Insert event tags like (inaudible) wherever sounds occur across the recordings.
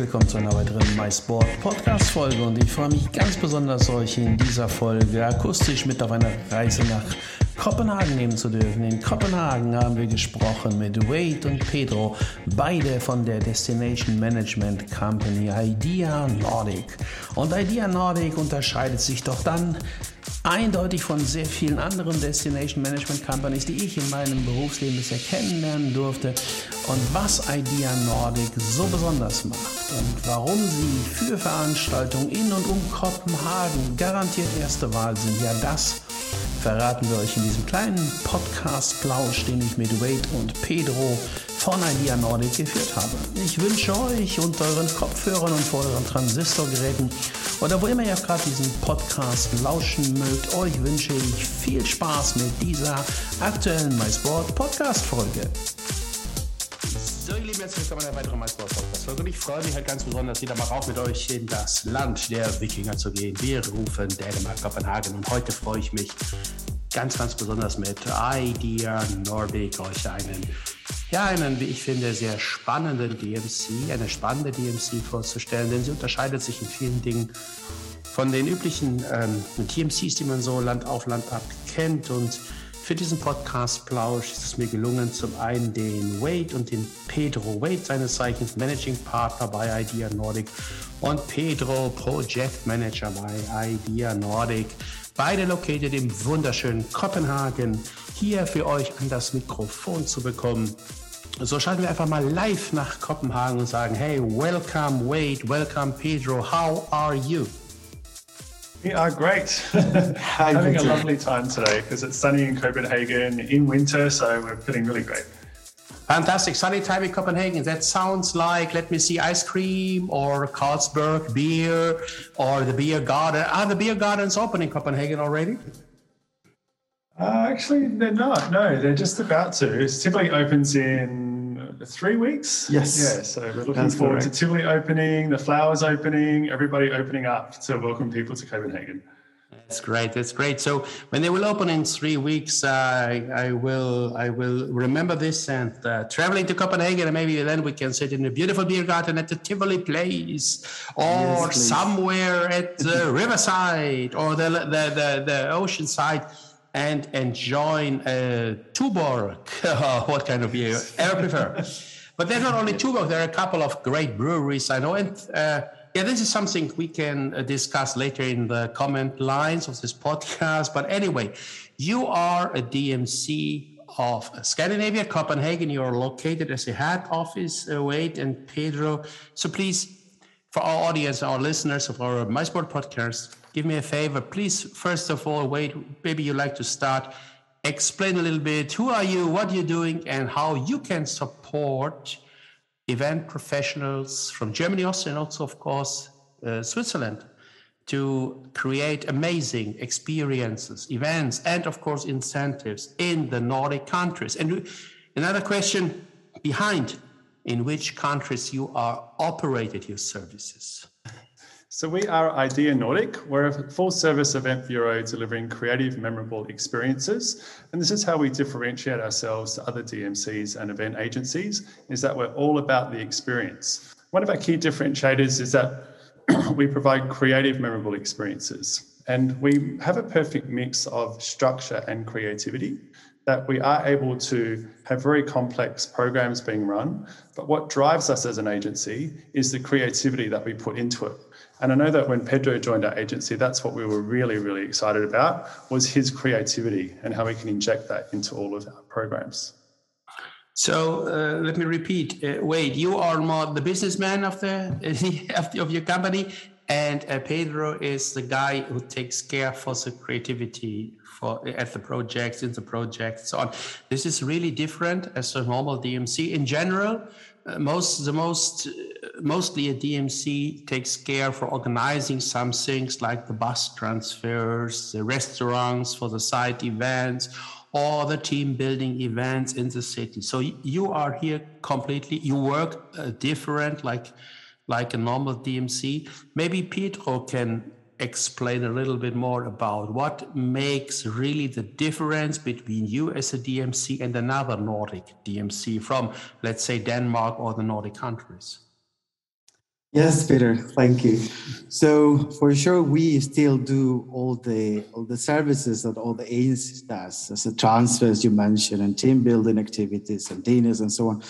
Willkommen zu einer weiteren MySport Podcast Folge und ich freue mich ganz besonders, euch in dieser Folge akustisch mit auf eine Reise nach Kopenhagen nehmen zu dürfen. In Kopenhagen haben wir gesprochen mit Wade und Pedro, beide von der Destination Management Company Idea Nordic. Und Idea Nordic unterscheidet sich doch dann eindeutig von sehr vielen anderen Destination Management Companies, die ich in meinem Berufsleben bisher kennenlernen durfte. Und was Idea Nordic so besonders macht und warum sie für Veranstaltungen in und um Kopenhagen garantiert erste Wahl sind, ja das verraten wir euch in diesem kleinen Podcast-Plausch, den ich mit Wade und Pedro von Idea Nordic geführt habe. Ich wünsche euch unter euren Kopfhörern und vor euren Transistorgeräten oder wo immer ihr gerade diesen Podcast lauschen mögt, euch wünsche ich viel Spaß mit dieser aktuellen MySport Podcast Einer weiteren MySport Podcast Folge. Und ich freue mich halt ganz besonders, wieder mal rauf mit euch in das Land der Wikinger zu gehen. Wir rufen Dänemark, Kopenhagen. Und heute freue ich mich ganz, ganz besonders mit Idea Nordic euch einen, ja, einen, wie ich finde, sehr spannenden DMC, eine spannende DMC vorzustellen, denn sie unterscheidet sich in vielen Dingen von den üblichen ähm, TMCs, die man so Land auf Land ab kennt. Und für diesen Podcast Plausch ist es mir gelungen, zum einen den Wade und den Pedro Wade, seines Zeichens Managing Partner bei Idea Nordic und Pedro Project Manager bei Idea Nordic, beide located im wunderschönen Kopenhagen, hier für euch an das Mikrofon zu bekommen. So schalten wir einfach mal live nach Kopenhagen und sagen, hey, welcome Wade, welcome Pedro, how are you? We are great. (laughs) (laughs) Having a lovely time today because it's sunny in Copenhagen in winter, so we're feeling really great. Fantastic. Sunny time in Copenhagen. That sounds like, let me see, ice cream or Carlsberg beer or the beer garden. Are the beer gardens open in Copenhagen already? Uh, actually, they're not. No, they're just about to. It typically opens in three weeks. Yes. Yeah, so we're looking That's forward correct. to Tivoli opening, the flowers opening, everybody opening up to welcome people to Copenhagen. That's great. That's great. So when they will open in three weeks, uh, I will I will remember this and uh, traveling to Copenhagen, and maybe then we can sit in a beautiful beer garden at the Tivoli Place, or Yes, somewhere at the (laughs) riverside or the the the, the ocean side. And enjoy (laughs) uh, Tuborg. what kind of beer I prefer? (laughs) But there's not only Tuborg, there are a couple of great breweries I know. And uh, yeah, this is something we can uh, discuss later in the comment lines of this podcast. But anyway, you are a DMC of Scandinavia, Copenhagen. You are located as a head office, uh, Wade and Pedro. So please, for our audience, our listeners of our MySport podcast, give me a favor. Please, first of all, Wade, maybe you'd like to start. Explain a little bit who are you, what you're doing, and how you can support event professionals from Germany, Austria, and also, of course, uh, Switzerland to create amazing experiences, events, and of course, incentives in the Nordic countries. And another question behind in which countries you are operated your services. So we are Idea Nordic. We're a full service event bureau delivering creative, memorable experiences. And this is how we differentiate ourselves to other DMCs and event agencies, is that we're all about the experience. One of our key differentiators is that (clears throat) we provide creative, memorable experiences. And we have a perfect mix of structure and creativity that we are able to have very complex programs being run. But what drives us as an agency is the creativity that we put into it. And I know that when Pedro joined our agency, that's what we were really, really excited about was his creativity and how we can inject that into all of our programs. So uh, let me repeat, uh, Wade, you are more the businessman of the (laughs) of, the, of your company, and uh, Pedro is the guy who takes care for the creativity for at the projects, in the projects, so on. This is really different as a normal DMC. In general, uh, most the most uh, mostly a DMC takes care for organizing some things like the bus transfers, the restaurants for the site events, or the team building events in the city. So you are here completely. You work uh, different, like like a normal DMC. Maybe Pedro can explain a little bit more about what makes really the difference between you as a DMC and another Nordic DMC from, let's say, Denmark or the Nordic countries. Yes, Peter, thank you. So for sure, we still do all the all the services that all the agencies does, as the transfers you mentioned, and team building activities and dinners and so on.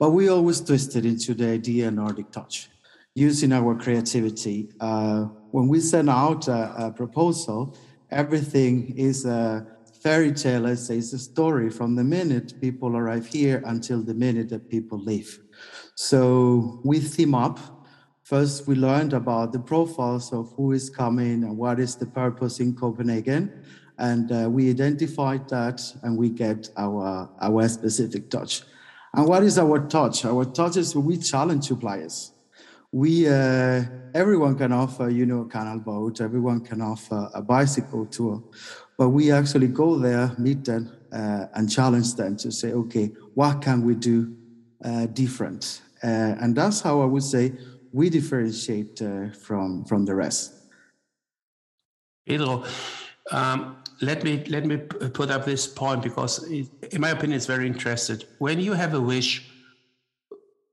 But we always twisted into the idea Nordic touch, using our creativity. Uh, when we send out a, a, proposal, everything is a fairy tale. Let's say it's a story from the minute people arrive here until the minute that people leave. So we theme up First, we learned about the profiles of who is coming and what is the purpose in Copenhagen. And uh, we identified that and we get our, our specific touch. And what is our touch? Our touch is we challenge suppliers. We, uh, everyone can offer, you know, a canal boat, everyone can offer a bicycle tour, but we actually go there, meet them, uh, and challenge them to say, okay, what can we do uh, different? Uh, and that's how I would say we differentiate uh, from from the rest. Pedro, um, let me let me put up this point because, it, in my opinion, it's very interesting. When you have a wish,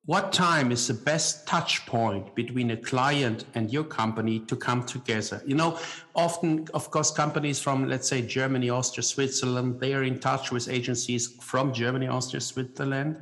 what time is the best touch point between a client and your company to come together? You know, often, of course, companies from let's say Germany, Austria, Switzerland, they are in touch with agencies from Germany, Austria, Switzerland,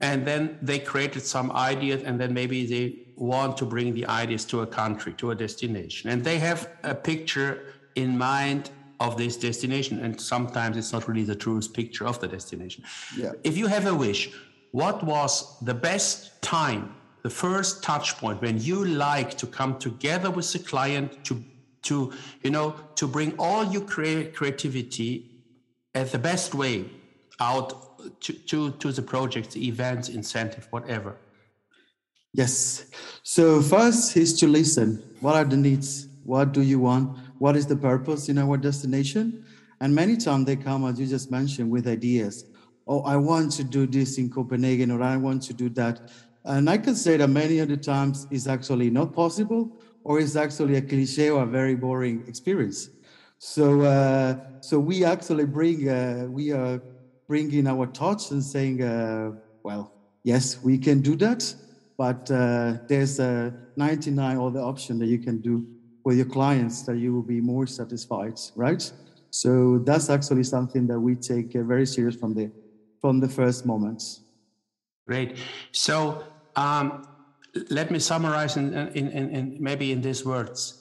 and then they created some ideas, and then maybe they want to bring the ideas to a country, to a destination. And they have a picture in mind of this destination. And sometimes it's not really the truest picture of the destination. Yeah. If you have a wish, what was the best time, the first touch point when you like to come together with the client to to you know to bring all your crea- creativity at the best way out to, to, to the project, the events, incentive, whatever. Yes. So first is to listen. What are the needs? What do you want? What is the purpose in our destination? And many times they come, as you just mentioned, with ideas. Oh, I want to do this in Copenhagen, or I want to do that. And I can say that many of the times it's actually not possible, or it's actually a cliche or a very boring experience. So, uh, so we actually bring uh, we are bringing our thoughts and saying, uh, well, yes, we can do that but uh, there's a 99 other option that you can do with your clients that you will be more satisfied, right? So that's actually something that we take uh, very serious from the from the first moments. Great. So um, let me summarize in, in, in, in maybe in these words.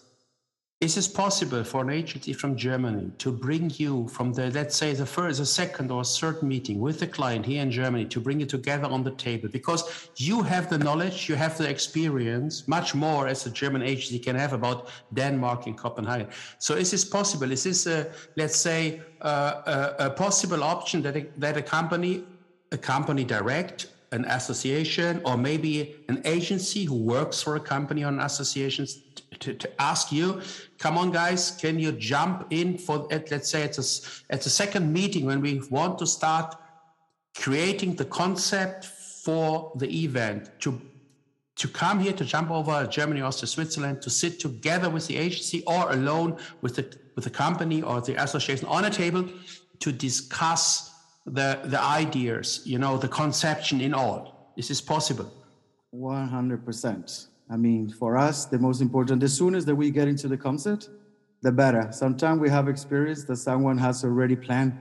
Is it possible for an agency from Germany to bring you from the, let's say, the first, the second or third meeting with the client here in Germany to bring you together on the table? Because you have the knowledge, you have the experience, much more as a German agency can have about Denmark and Copenhagen. So is this possible? Is this, a, let's say, a, a, a possible option that a, that a company, a company direct an association or maybe an agency who works for a company on associations to, to ask you come on guys can you jump in for let's say it's a, it's a second meeting when we want to start creating the concept for the event to to come here to jump over Germany, Austria, Switzerland, to sit together with the agency or alone with the with the company or the association on a table to discuss the the ideas, you know, the conception in all. Is this possible? One hundred percent. I mean, for us, the most important, the sooner that we get into the concept, the better. Sometimes we have experience that someone has already planned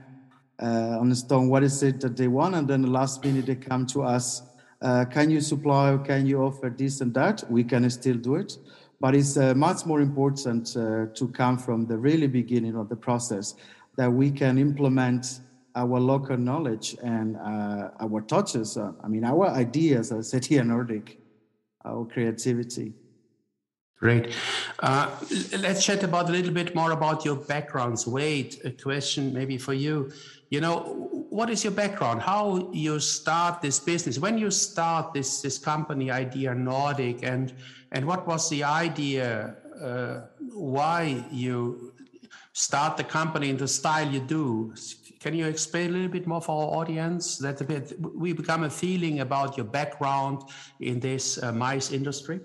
uh, on the stone what is it that they want, and then the last minute they come to us. Uh, can you supply or can you offer this and that? We can still do it, but it's uh, much more important uh, to come from the really beginning of the process that we can implement our local knowledge and uh, our touches. I mean, our ideas as Idea Nordic our creativity. Great. Uh, let's chat about a little bit more about your backgrounds. Wade, a question maybe for you. You know, what is your background? How you start this business? When you start this this company, Idea Nordic, and and what was the idea? Uh, why you start the company in the style you do? Can you explain a little bit more for our audience that bit we become a feeling about your background in this uh, mice industry?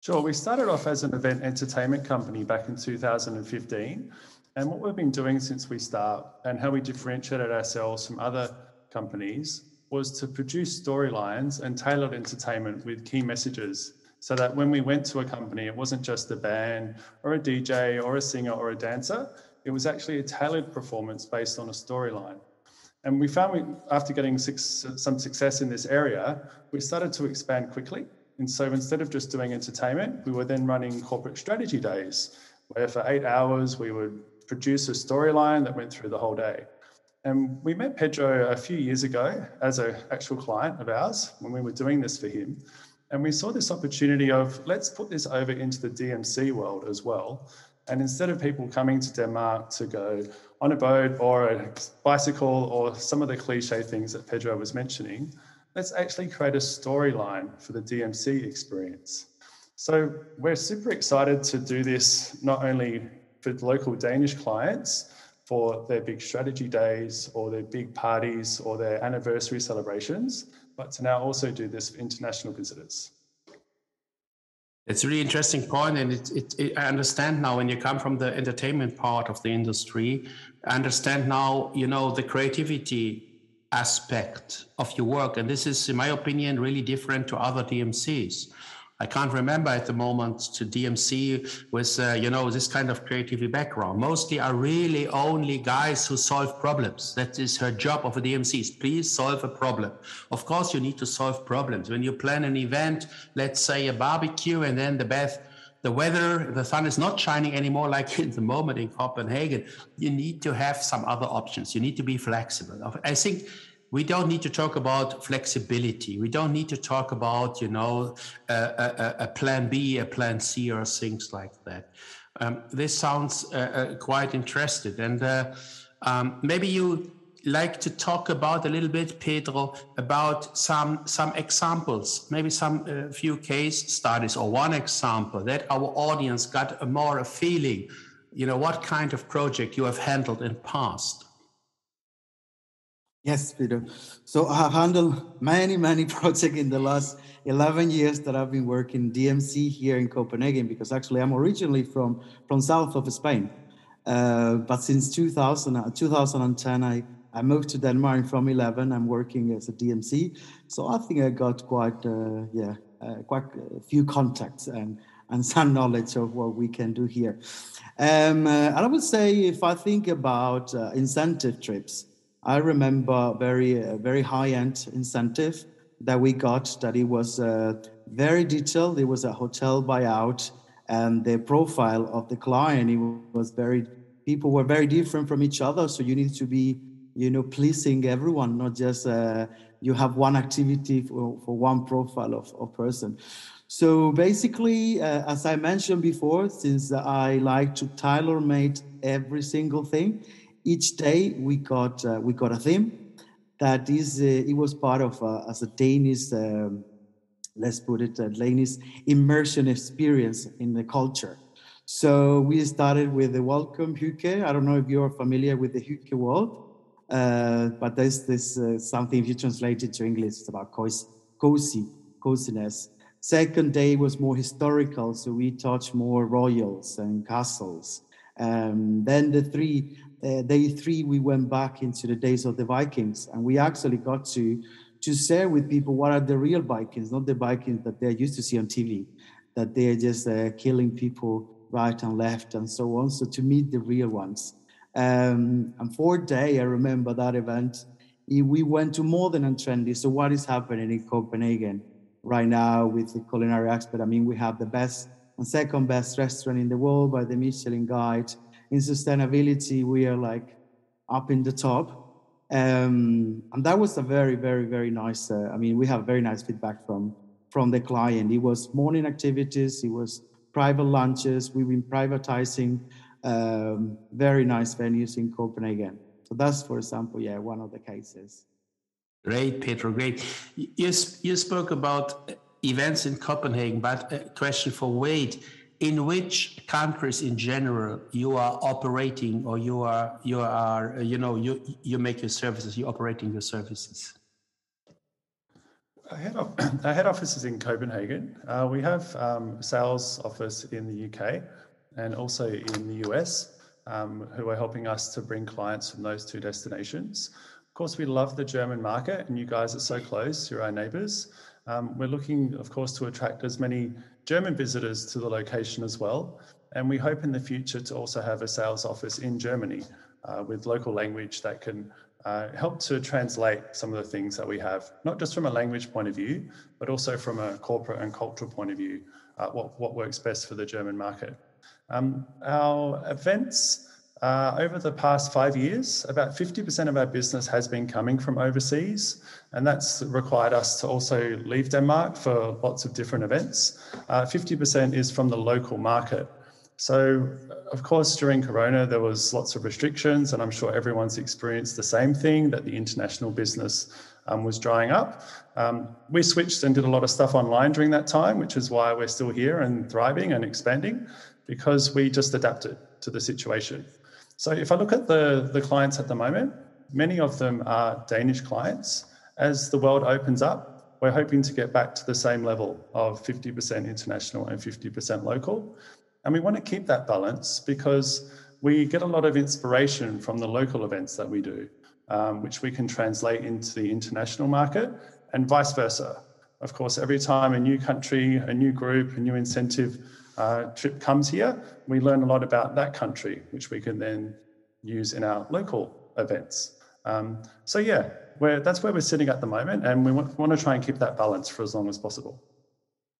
Sure. We started off as an event entertainment company back in 2015. And what we've been doing since we start and how we differentiated ourselves from other companies was to produce storylines and tailored entertainment with key messages so that when we went to a company, it wasn't just a band or a DJ or a singer or a dancer. It was actually a tailored performance based on a storyline. And we found we, after getting six, some success in this area, we started to expand quickly and so instead of just doing entertainment, we were then running corporate strategy days, where for eight hours we would produce a storyline that went through the whole day. And we met Pedro a few years ago as an actual client of ours when we were doing this for him. And we saw this opportunity of let's put this over into the DMC world as well. And instead of people coming to Denmark to go on a boat or a bicycle or some of the cliche things that Pedro was mentioning, let's actually create a storyline for the DMC experience. So we're super excited to do this not only for local Danish clients for their big strategy days or their big parties or their anniversary celebrations, but to now also do this for international visitors. It's a really interesting point, and it, it, it, I understand now when you come from the entertainment part of the industry. I understand now, you know, the creativity aspect of your work. And this is, in my opinion, really different to other DMCs. I can't remember at the moment to DMC with, uh, you know, this kind of creativity background. Mostly are really only guys who solve problems. That is her job of a DMC. Is Please solve a problem. Of course, you need to solve problems. When you plan an event, let's say a barbecue, and then the bath, the weather, the sun is not shining anymore (laughs) like in the moment in Copenhagen, you need to have some other options. You need to be flexible. I think we don't need to talk about flexibility. We don't need to talk about, you know, a, a, a plan B, a plan C, or things like that. Um, this sounds uh, uh, quite interesting. And uh, um, maybe you like to talk about a little bit, Pedro, about some some examples, maybe some uh, few case studies or one example that our audience got a more a feeling, you know, what kind of project you have handled in past. Yes, Peter. So I have handled many, many (laughs) projects in the last 11 years that I've been working DMC here in Copenhagen because actually I'm originally from, from south of Spain. Uh, but since 2000, 2010, I, I moved to Denmark from 11. I'm working as a DMC. So I think I got quite, uh, yeah, uh, quite a few contacts and, and (laughs) some knowledge of what we can do here. Um, uh, and I would say if I think about uh, incentive trips, I remember very uh, very high end incentive that we got. That it was uh, very detailed. It was a hotel buyout, and the profile of the client it was very. People were very different from each other, so you need to be, you know, pleasing everyone, not just uh, you have one activity for, for one profile of, of person. So basically, uh, as I mentioned before, since I like to tailor made every single thing, each day we got uh, we got a theme that is uh, it was part of uh, as a Danish um, let's put it a Danish immersion experience in the culture. So we started with the welcome hygge. I don't know if you're familiar with the hygge world, uh, but there's this uh, something if you translate it to English, it's about cozy, coziness. Second day was more historical, so we touched more royals and castles. Um, then the three uh, day three, we went back into the days of the Vikings, and we actually got to to share with people what are the real Vikings, not the Vikings that they're used to see on TV, that they're just uh, killing people right and left and so on. So to meet the real ones. Um, and fourth day, I remember that event. We went to Modern and Trendy. So what is happening in Copenhagen right now with the culinary expert? I mean, we have the best and second best restaurant in the world by the Michelin Guide in sustainability, we are like up in the top. Um, and that was a very, very, very nice. Uh, I mean, we have very nice feedback from from the client. It was morning activities, it was private lunches. We've been privatizing um, very nice venues in Copenhagen. So that's, for example, yeah, one of the cases. Great, Pedro. Great. You, you spoke about events in Copenhagen, but a question for Wade in which countries in general you are operating or you are you are you know you you make your services you're operating your services? Our head, (coughs) our head office is in copenhagen. Uh, we have um, sales office in the uk and also in the us um, who are helping us to bring clients from those two destinations. Of course we love the german market and you guys are so close you're our neighbors um, we're looking of course to attract as many German visitors to the location as well. And we hope in the future to also have a sales office in Germany uh, with local language that can uh, help to translate some of the things that we have, not just from a language point of view, but also from a corporate and cultural point of view, uh, what, what works best for the German market. Um, our events uh, over the past five years, about 50% of our business has been coming from overseas, and that's required us to also leave Denmark for lots of different events. Uh, 50% is from the local market. So, of course, during Corona, there was lots of restrictions, and I'm sure everyone's experienced the same thing that the international business um, was drying up. Um, we switched and did a lot of stuff online during that time, which is why we're still here and thriving and expanding because we just adapted to the situation. So if I look at the, the clients at the moment, many of them are Danish clients. As the world opens up, we're hoping to get back to the same level of 50% international and 50% local. And we want to keep that balance because we get a lot of inspiration from the local events that we do, um, which we can translate into the international market and vice versa. Of course, every time a new country, a new group, a new incentive uh, trip comes here, we learn a lot about that country, which we can then use in our local events. Um, so yeah, that's where we're sitting at the moment, and we want, want to try and keep that balance for as long as possible.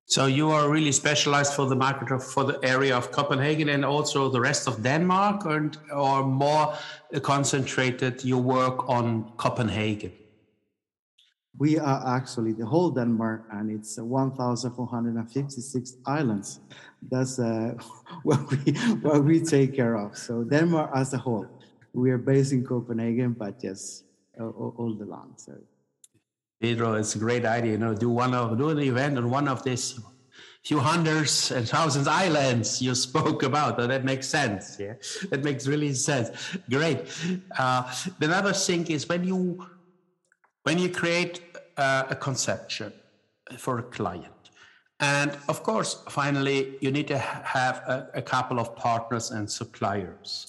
So you are really specialized for the market of, for the area of Copenhagen and also the rest of Denmark, and or more concentrated your work on Copenhagen. We are actually the whole Denmark, and it's 1,456 islands. That's uh, (laughs) what we what we take care of. So Denmark as a whole, we are based in Copenhagen, but yes, all, all the land. So. Pedro, it's a great idea. You know, do one of do an event on one of these few hundreds and thousands islands you spoke about. that makes sense. Yeah, that makes really sense. Great. Uh, another thing is when you when you create uh, a conception for a client. And of course, finally, you need to have a, a couple of partners and suppliers.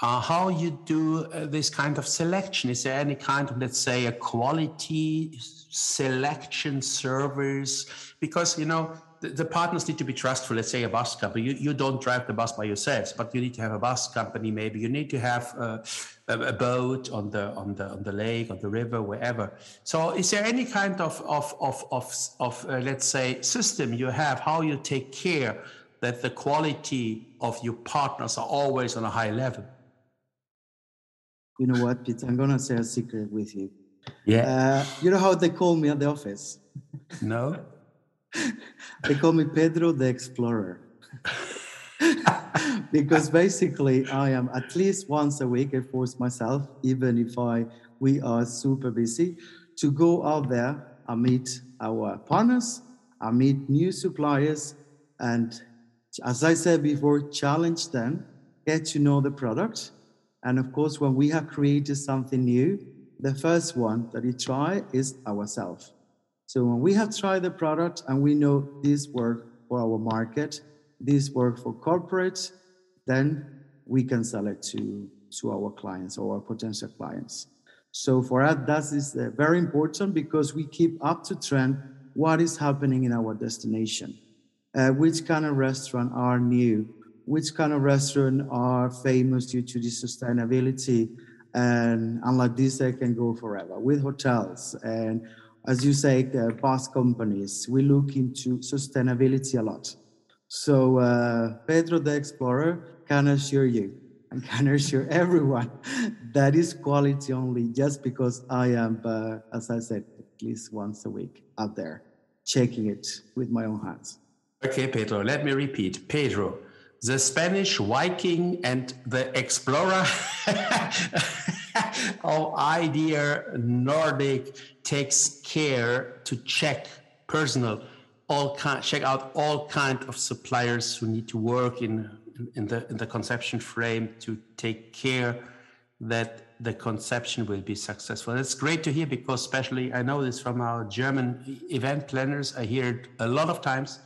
Uh, how you do uh, this kind of selection? Is there any kind of, let's say, a quality selection service? Because, you know, the, the, partners need to be trustful. Let's say a bus company. You, you don't drive the bus by yourselves, but you need to have a bus company. Maybe you need to have uh, a, a, boat on the on the on the lake, on the river, wherever. So, is there any kind of of of of, of uh, let's say system you have how you take care that the quality of your partners are always on a high level? You know what, Pete? I'm gonna say a secret with you. Yeah. Uh, you know how they call me at the office? No. (laughs) they call me Pedro the Explorer. (laughs) because basically I am at least once a week I force myself, even if I we are super busy, to go out there and meet our partners, I meet new suppliers, and as I said before, challenge them, get to know the product. And of course, when we have created something new, the first one that we try is ourselves. So when we have tried the product and we know this work for our market, this work for corporate, then we can sell it to, to our clients or our potential clients. So for us, that is uh, very important because we keep up to trend what is happening in our destination. Uh, which kind of restaurant are new? Which kind of restaurant are famous due to the sustainability? And, unlike this, they can go forever with hotels and as you say, uh, bus companies, we look into sustainability a lot. So uh, Pedro the Explorer can assure you and can assure everyone (laughs) that is quality only just because I am, uh, as I said, at least once a week out there. checking it with my own hands. Okay, Pedro, let me repeat. Pedro, the Spanish Viking and the explorer (laughs) of idea Nordic takes care to check personal all kind check out all kind of suppliers who need to work in in the in the conception frame to take care that the conception will be successful. It's great to hear because especially I know this from our German event planners. I hear it a lot of times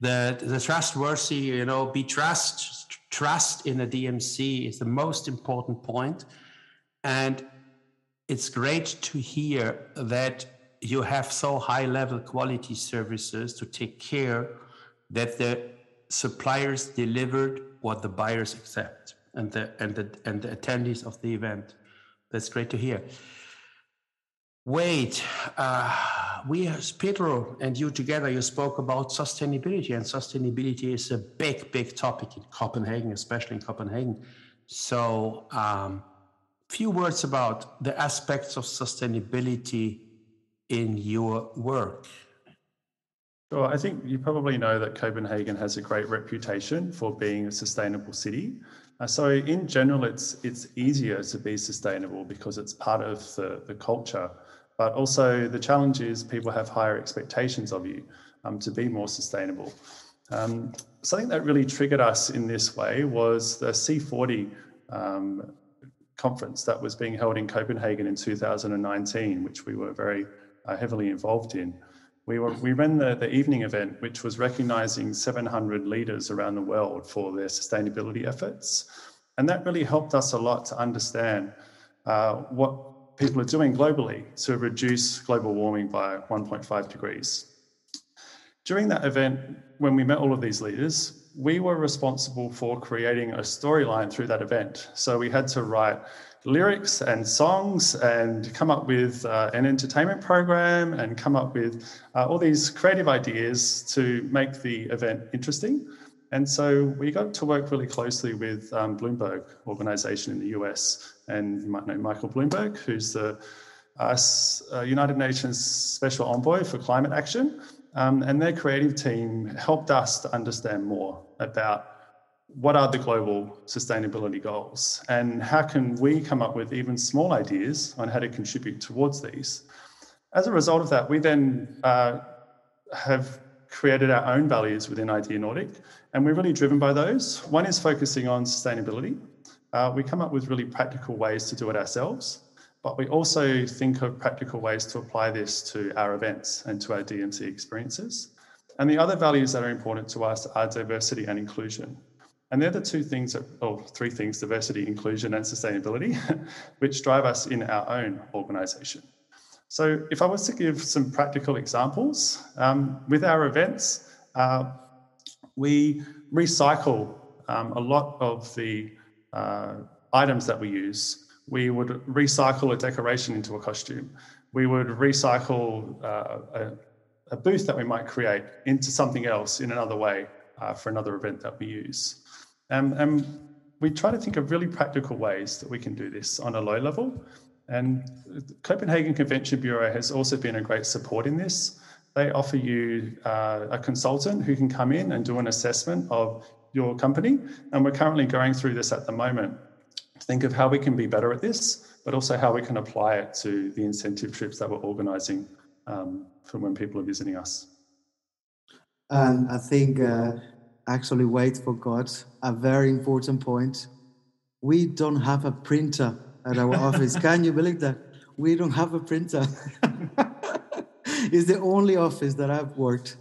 that the trustworthy, you know, be trust trust in a DMC is the most important point. And it's great to hear that you have so high level quality services to take care that the suppliers delivered what the buyers accept and the and the and the attendees of the event. That's great to hear. Wade uh, we pedro and you together you spoke about sustainability and sustainability is a big big topic in copenhagen especially in copenhagen. So um, few words about the aspects of sustainability in your work? Sure. I think you probably know that Copenhagen has a great reputation for being a sustainable city. Uh, so in general, it's it's easier to be sustainable because it's part of the, the culture. But also the challenge is people have higher expectations of you um, to be more sustainable. Um, something that really triggered us in this way was the C40 um, conference that was being held in Copenhagen in 2019, which we were very uh, heavily involved in. We, were, we ran the, the evening event, which was recognizing 700 leaders around the world for their sustainability efforts. And that really helped us a lot to understand uh, what people are doing globally to reduce global warming by 1.5 degrees. During that event, when we met all of these leaders, we were responsible for creating a storyline through that event. So we had to write lyrics and songs and come up with uh, an entertainment program and come up with uh, all these creative ideas to make the event interesting. And so we got to work really closely with um, Bloomberg organization in the US. And you might know Michael Bloomberg, who's the uh, uh, United Nations Special Envoy for Climate Action. Um, and their creative team helped us to understand more about what are the global sustainability goals and how can we come up with even small ideas on how to contribute towards these. As a result of that, we then uh, have created our own values within Idea Nordic, and we're really driven by those. One is focusing on sustainability. Uh, we come up with really practical ways to do it ourselves, but we also think of practical ways to apply this to our events and to our DMC experiences. And the other values that are important to us are diversity and inclusion. And they're the two things, that, or three things diversity, inclusion, and sustainability, (laughs) which drive us in our own organization. So, if I was to give some practical examples, um, with our events, uh, we recycle um, a lot of the uh, items that we use. We would recycle a decoration into a costume. We would recycle uh, a, a, booth that we might create into something else in another way uh, for another event that we use. Um, and we try to think of really practical ways that we can do this on a low level. And Copenhagen Convention Bureau has also been a great support in this. They offer you uh, a consultant who can come in and do an assessment of your company. And we're currently going through this at the moment. Think of how we can be better at this, but also how we can apply it to the incentive trips that we're organizing um, for when people are visiting us. And I think uh, actually wait for God. A very important point. We don't have a printer at our (laughs) office. Can you believe that? We don't have a printer. (laughs) it's the only office that I've worked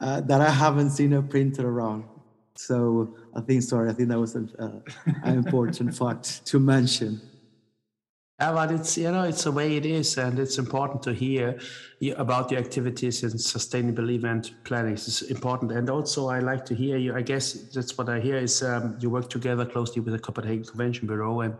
uh, that I haven't seen a printer around. So I think, sorry, I think that was a, uh, an important (laughs) fact to mention. Yeah, but it's you know it's the way it is, and it's important to hear about your activities in sustainable event planning. It's important, and also I like to hear you. I guess that's what I hear is um, you work together closely with the Copenhagen Convention Bureau, and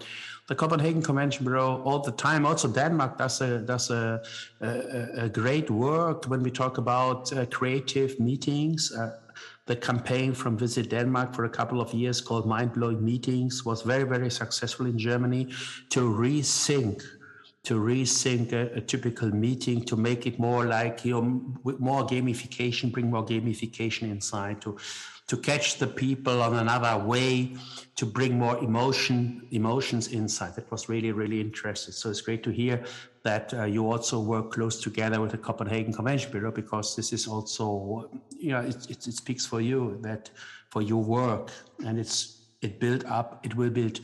the Copenhagen Convention Bureau all the time. Also, Denmark does a does a, a, a great work when we talk about uh, creative meetings. Uh, the campaign from Visit Denmark for a couple of years called Mind Blowing Meetings was very, very successful in Germany to resync to rethink a, a, typical meeting to make it more like you know more gamification bring more gamification inside to to catch the people on another way to bring more emotion emotions inside. That was really really interesting. So it's great to hear that uh, you also work close together with the copenhagen convention bureau because this is also you know it, it, it speaks for you that for your work. And it's it built up it will build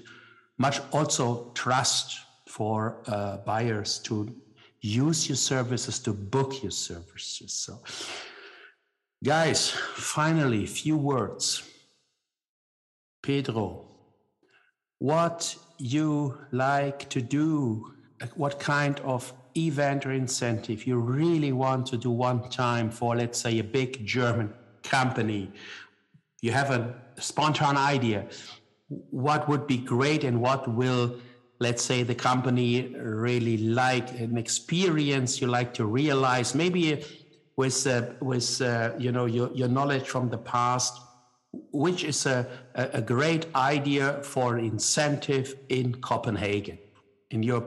much also trust for uh, buyers to use your services to book your services. So guys finally few words. Pedro what you like to do what kind of event or incentive you really want to do one time for let's say a big german company? You have a spontaneous idea. What would be great and what will let's say the company really like an experience you like to realize? Maybe with uh, with uh, you know your, your knowledge from the past which is a, a great idea for incentive in copenhagen in your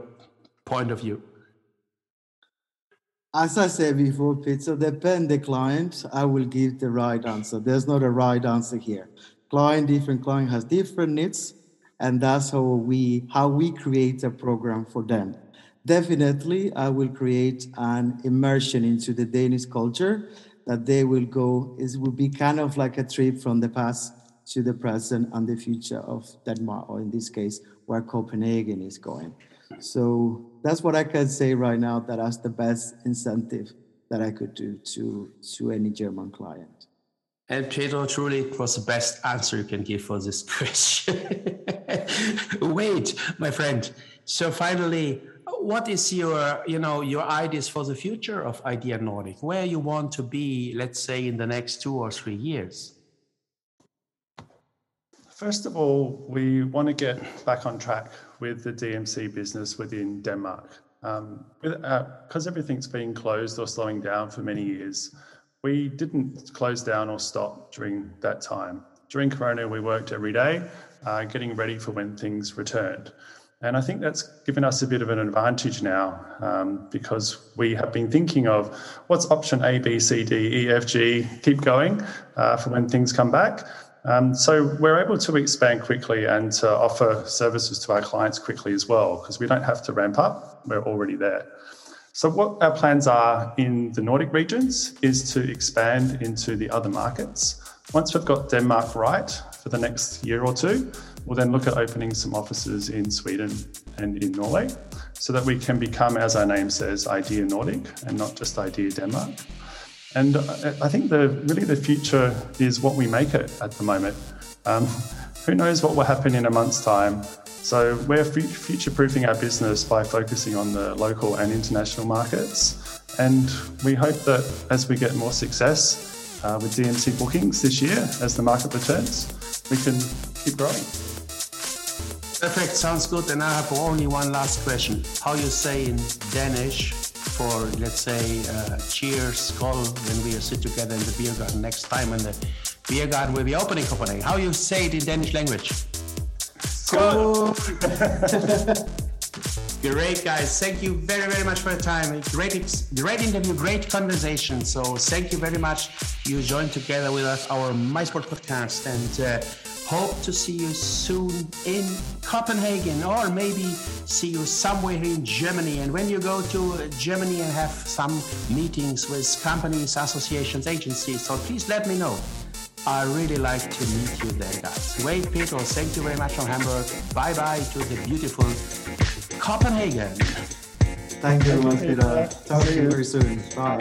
point of view as I said before, Peter, depend the client, I will give the right answer. There's not a right answer here. Client, different client has different needs, and that's how we how we create a program for them. Definitely, I will create an immersion into the Danish culture that they will go. It will be kind of like a trip from the past to the present and the future of Denmark, or in this case, where Copenhagen is going. So that's what I can say right now. That that's the best incentive that I could do to to any German client. And Pedro, truly, it was the best answer you can give for this (laughs) question. Wade, my friend. So finally, what is your, you know, your ideas for the future of Idea Nordic? Where you want to be, let's say, in the next two or three years? First of all, we want to get back on track with the DMC business within Denmark. Um, because uh, everything's been closed or slowing down for many years, we didn't close down or stop during that time. During Corona, we worked every day, uh, getting ready for when things returned. And I think that's given us a bit of an advantage now um, because we have been thinking of what's option A, B, C, D, E, F, G, keep going uh, for when things come back. Um, so we're able to expand quickly and to offer services to our clients quickly as well because we don't have to ramp up, we're already there. So, what our plans are in the Nordic regions is to expand into the other markets. Once we've got Denmark right for the next year or two, we'll then look at opening some offices in Sweden and in Norway so that we can become, as our name says, Idea Nordic and not just Idea Denmark. And I think the really the future is what we make it at the moment. Um, who knows what will happen in a month's time? So we're future proofing our business by focusing on the local and international markets. And we hope that as we get more success uh, with DMC bookings this year, as the market returns, we can keep growing. Perfect, sounds good. And I have only one last question. How you say in Danish for, let's say, uh, cheers, call when we sit together in the beer garden next time and the beer garden will be open in Copenhagen. How you say it in Danish language? Skål! (laughs) great, guys. Thank you very, very much for your time. Great, great interview, great conversation. So thank you very much. You joined together with us our MySport podcast and uh, Hope to see you soon in Copenhagen or maybe see you somewhere in Germany. And when you go to Germany and have some meetings with companies, associations, agencies, so please let me know. I really like to meet you there, guys. Wait, Peter, thank you very much from Hamburg. Bye bye to the beautiful Copenhagen. Thank you very much, Peter. Talk to you very soon. Bye.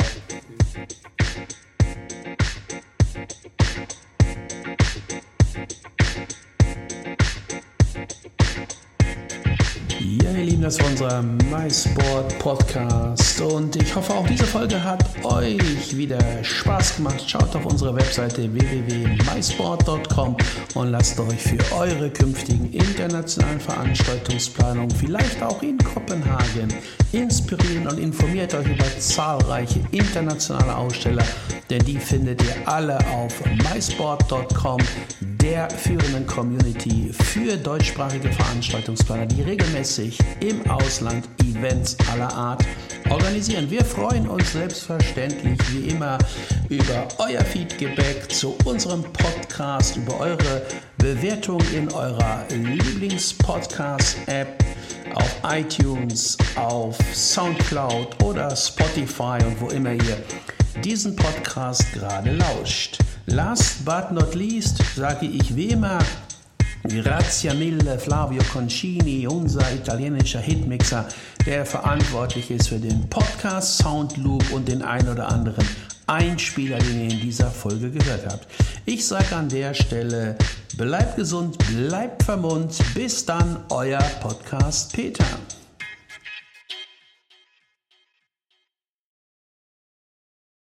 War unser MySport Podcast und ich hoffe auch diese Folge hat euch wieder Spaß gemacht. Schaut auf unsere Webseite www.mysport.com und lasst euch für eure künftigen internationalen Veranstaltungsplanungen, vielleicht auch in Kopenhagen, inspirieren und informiert euch über zahlreiche internationale Aussteller, denn die findet ihr alle auf mysport.com der führenden Community für deutschsprachige Veranstaltungsplaner, die regelmäßig im Ausland Events aller Art organisieren. Wir freuen uns selbstverständlich wie immer über euer Feedback zu unserem Podcast, über eure Bewertung in eurer Lieblingspodcast-App auf iTunes, auf SoundCloud oder Spotify und wo immer ihr diesen Podcast gerade lauscht. Last but not least sage ich wie immer Grazie mille Flavio Concini, unser italienischer Hitmixer, der verantwortlich ist für den Podcast Soundloop und den ein oder anderen Einspieler, den ihr in dieser Folge gehört habt. Ich sage an der Stelle, bleibt gesund, bleibt vermund. Bis dann, euer Podcast Peter.